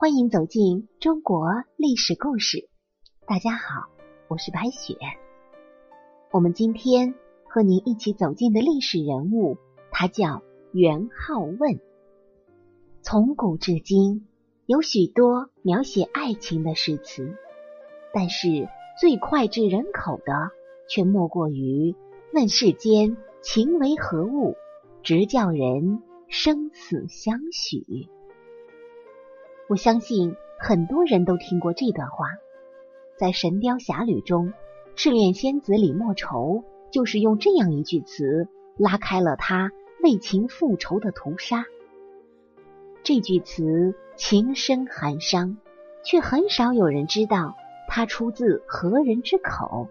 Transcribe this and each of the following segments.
欢迎走进中国历史故事。大家好，我是白雪。我们今天和您一起走进的历史人物，他叫元好问。从古至今，有许多描写爱情的诗词，但是最脍炙人口的，却莫过于“问世间情为何物，直叫人生死相许”。我相信很多人都听过这段话，在《神雕侠侣》中，赤练仙子李莫愁就是用这样一句词拉开了他为情复仇的屠杀。这句词情深含伤，却很少有人知道它出自何人之口，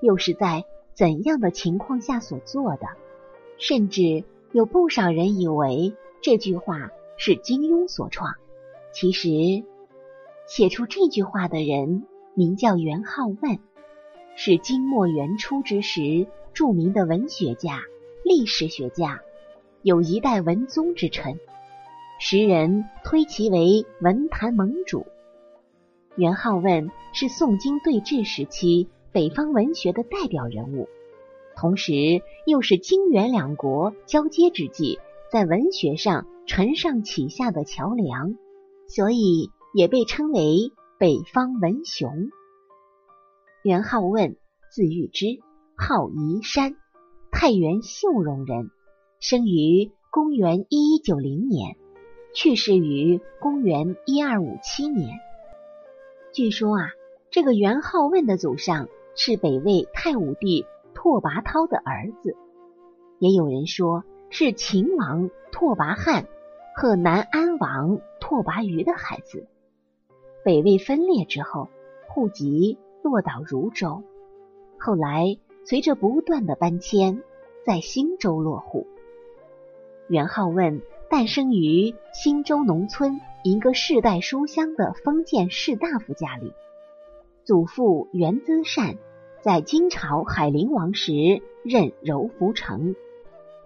又是在怎样的情况下所做的。甚至有不少人以为这句话是金庸所创。其实，写出这句话的人名叫元好问，是金末元初之时著名的文学家、历史学家，有一代文宗之称。时人推其为文坛盟主。元好问是宋金对峙时期北方文学的代表人物，同时又是金元两国交接之际在文学上承上启下的桥梁。所以也被称为北方文雄。元好问，字玉之，号夷山，太原秀容人，生于公元一一九零年，去世于公元一二五七年。据说啊，这个元好问的祖上是北魏太武帝拓跋焘的儿子，也有人说是秦王拓跋翰。和南安王拓跋余的孩子，北魏分裂之后，户籍落到汝州，后来随着不断的搬迁，在新州落户。元好问诞生于新州农村一个世代书香的封建士大夫家里，祖父元资善在金朝海陵王时任柔服城，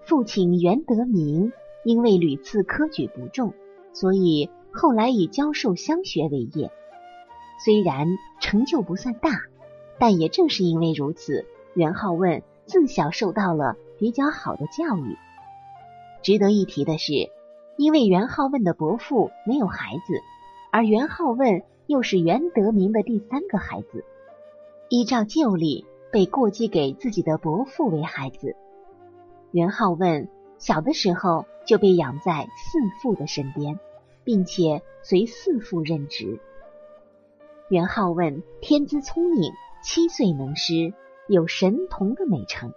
父亲元德明。因为屡次科举不中，所以后来以教授乡学为业。虽然成就不算大，但也正是因为如此，元好问自小受到了比较好的教育。值得一提的是，因为元好问的伯父没有孩子，而元好问又是元德明的第三个孩子，依照旧例被过继给自己的伯父为孩子。元好问小的时候。就被养在四父的身边，并且随四父任职。元好问天资聪颖，七岁能诗，有神童的美称。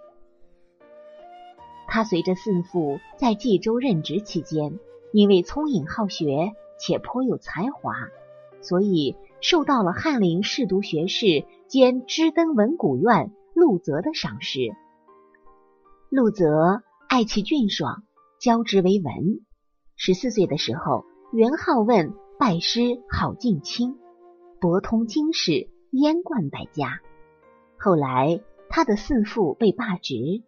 他随着四父在冀州任职期间，因为聪颖好学且颇有才华，所以受到了翰林侍读学士兼知登文古院陆泽的赏识。陆泽爱其俊爽。教之为文。十四岁的时候，元好问拜师郝敬清，博通经史，燕冠百家。后来他的四父被罢职，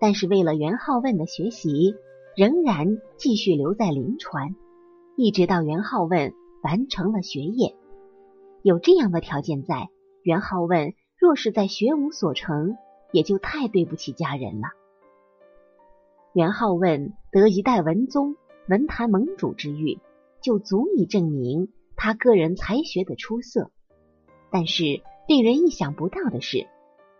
但是为了元好问的学习，仍然继续留在临川，一直到元好问完成了学业。有这样的条件在，元好问若是在学无所成，也就太对不起家人了。元好问得一代文宗、文坛盟主之誉，就足以证明他个人才学的出色。但是令人意想不到的是，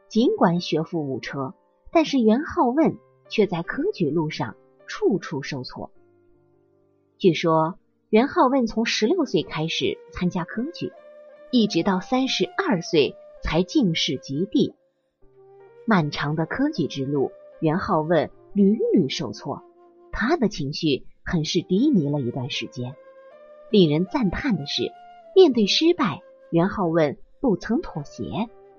尽管学富五车，但是元好问却在科举路上处处受挫。据说元好问从十六岁开始参加科举，一直到三十二岁才进士及第。漫长的科举之路，元好问。屡屡受挫，他的情绪很是低迷了一段时间。令人赞叹的是，面对失败，元好问不曾妥协，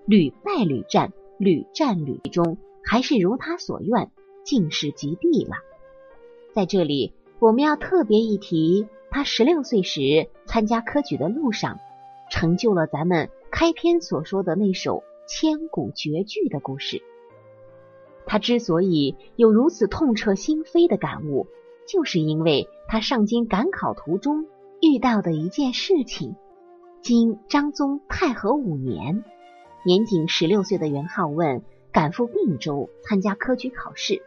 屡败屡战，屡战屡中，还是如他所愿，进士及第了。在这里，我们要特别一提，他十六岁时参加科举的路上，成就了咱们开篇所说的那首千古绝句的故事。他之所以有如此痛彻心扉的感悟，就是因为他上京赶考途中遇到的一件事情。今张宗太和五年，年仅十六岁的元好问赶赴并州参加科举考试。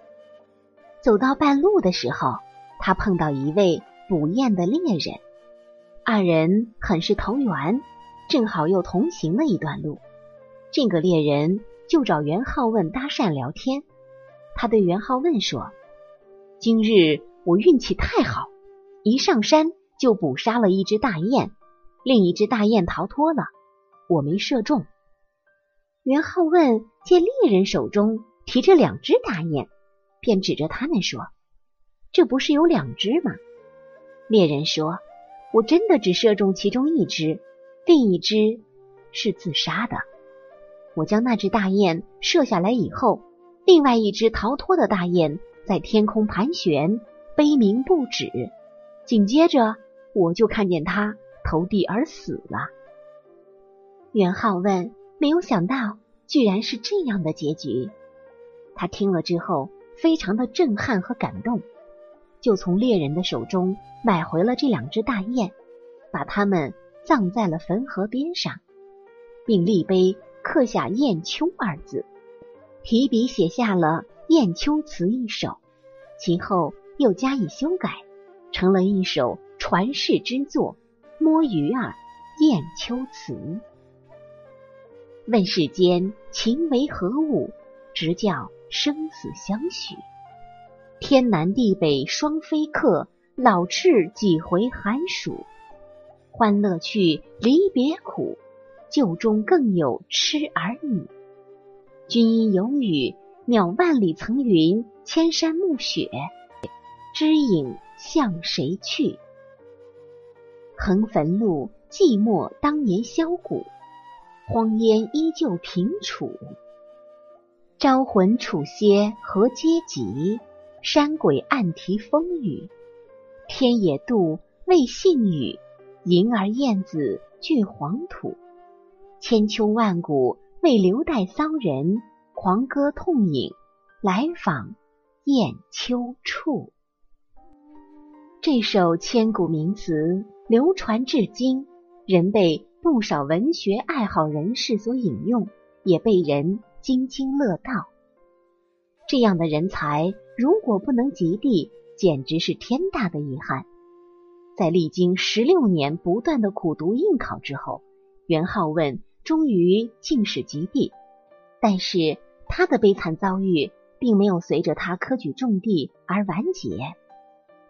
走到半路的时候，他碰到一位捕雁的猎人，二人很是投缘，正好又同行了一段路。这个猎人就找元好问搭讪聊天。他对元好问说：“今日我运气太好，一上山就捕杀了一只大雁。”另一只大雁逃脱了，我没射中。元好问见猎人手中提着两只大雁，便指着他们说：“这不是有两只吗？”猎人说：“我真的只射中其中一只，另一只是自杀的。我将那只大雁射下来以后，另外一只逃脱的大雁在天空盘旋，悲鸣不止。紧接着，我就看见它。”投地而死了。元好问：“没有想到，居然是这样的结局。”他听了之后，非常的震撼和感动，就从猎人的手中买回了这两只大雁，把它们葬在了汾河边上，并立碑刻下“雁丘”二字，提笔写下了《雁丘词》一首。其后又加以修改，成了一首传世之作。摸鱼儿《雁丘词》，问世间情为何物，直教生死相许。天南地北双飞客，老翅几回寒暑。欢乐去，离别苦，旧中更有痴儿女。君应有语，渺万里层云，千山暮雪，知影向谁去？横汾路，寂寞当年箫鼓，荒烟依旧平楚。招魂楚歇何嗟及？山鬼暗啼风雨。天也妒未信雨，银儿燕子俱黄土。千秋万古为留待骚人，狂歌痛饮，来访雁丘处。这首千古名词。流传至今，仍被不少文学爱好人士所引用，也被人津津乐道。这样的人才，如果不能及第，简直是天大的遗憾。在历经十六年不断的苦读应考之后，元好问终于进士及第。但是他的悲惨遭遇，并没有随着他科举中第而完结。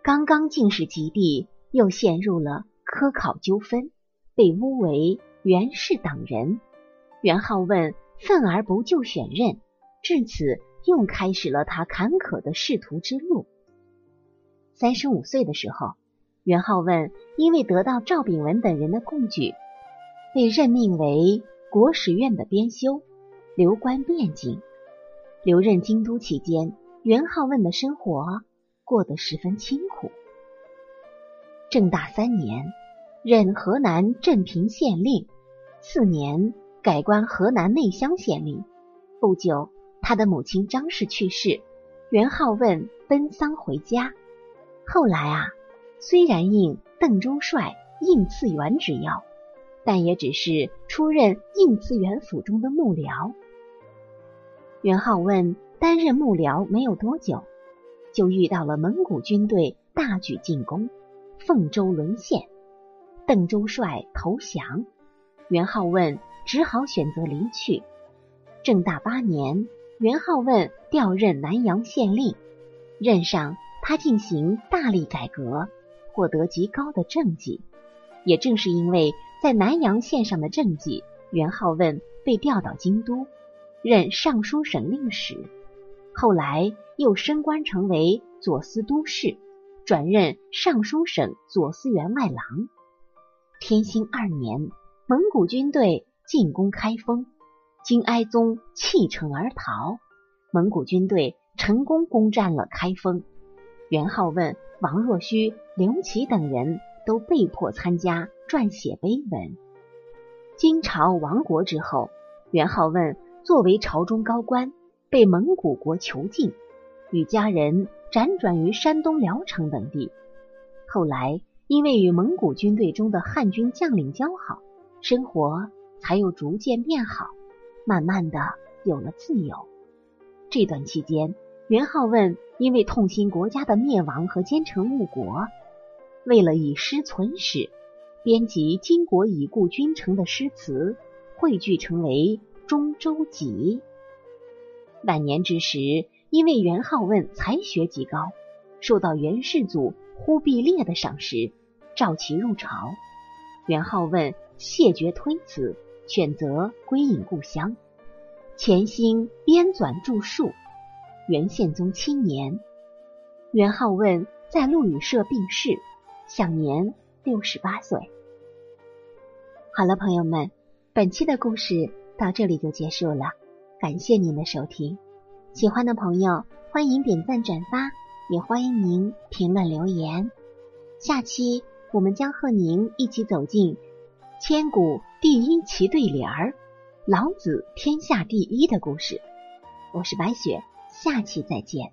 刚刚进士及第，又陷入了。科考纠纷，被诬为袁氏党人，元好问愤而不就选任，至此又开始了他坎坷的仕途之路。三十五岁的时候，元好问因为得到赵秉文等人的贡举，被任命为国史院的编修，留官汴京。留任京都期间，元好问的生活过得十分清苦。正大三年。任河南镇平县令，次年改官河南内乡县令。不久，他的母亲张氏去世，元好问奔丧回家。后来啊，虽然应邓中帅应次元之邀，但也只是出任应次元府中的幕僚。元好问担任幕僚没有多久，就遇到了蒙古军队大举进攻，凤州沦陷。邓州帅投降，元好问只好选择离去。正大八年，元好问调任南阳县令，任上他进行大力改革，获得极高的政绩。也正是因为在南阳县上的政绩，元好问被调到京都，任尚书省令史，后来又升官成为左司都事，转任尚书省左司员外郎。天兴二年，蒙古军队进攻开封，金哀宗弃城而逃。蒙古军队成功攻占了开封，元好问、王若虚、刘琦等人都被迫参加撰写碑文。金朝亡国之后，元好问作为朝中高官，被蒙古国囚禁，与家人辗转于山东聊城等地。后来。因为与蒙古军队中的汉军将领交好，生活才又逐渐变好，慢慢的有了自由。这段期间，元好问因为痛心国家的灭亡和奸臣误国，为了以诗存史，编辑金国已故君臣的诗词，汇聚成为《中州集》。晚年之时，因为元好问才学极高，受到元世祖忽必烈的赏识，召其入朝。元好问谢绝推辞，选择归隐故乡。潜心编纂著述。元宪宗七年，元好问在陆羽社病逝，享年六十八岁。好了，朋友们，本期的故事到这里就结束了，感谢您的收听。喜欢的朋友欢迎点赞转发，也欢迎您评论留言。下期我们将和您一起走进千古第一奇对联儿。老子天下第一的故事，我是白雪，下期再见。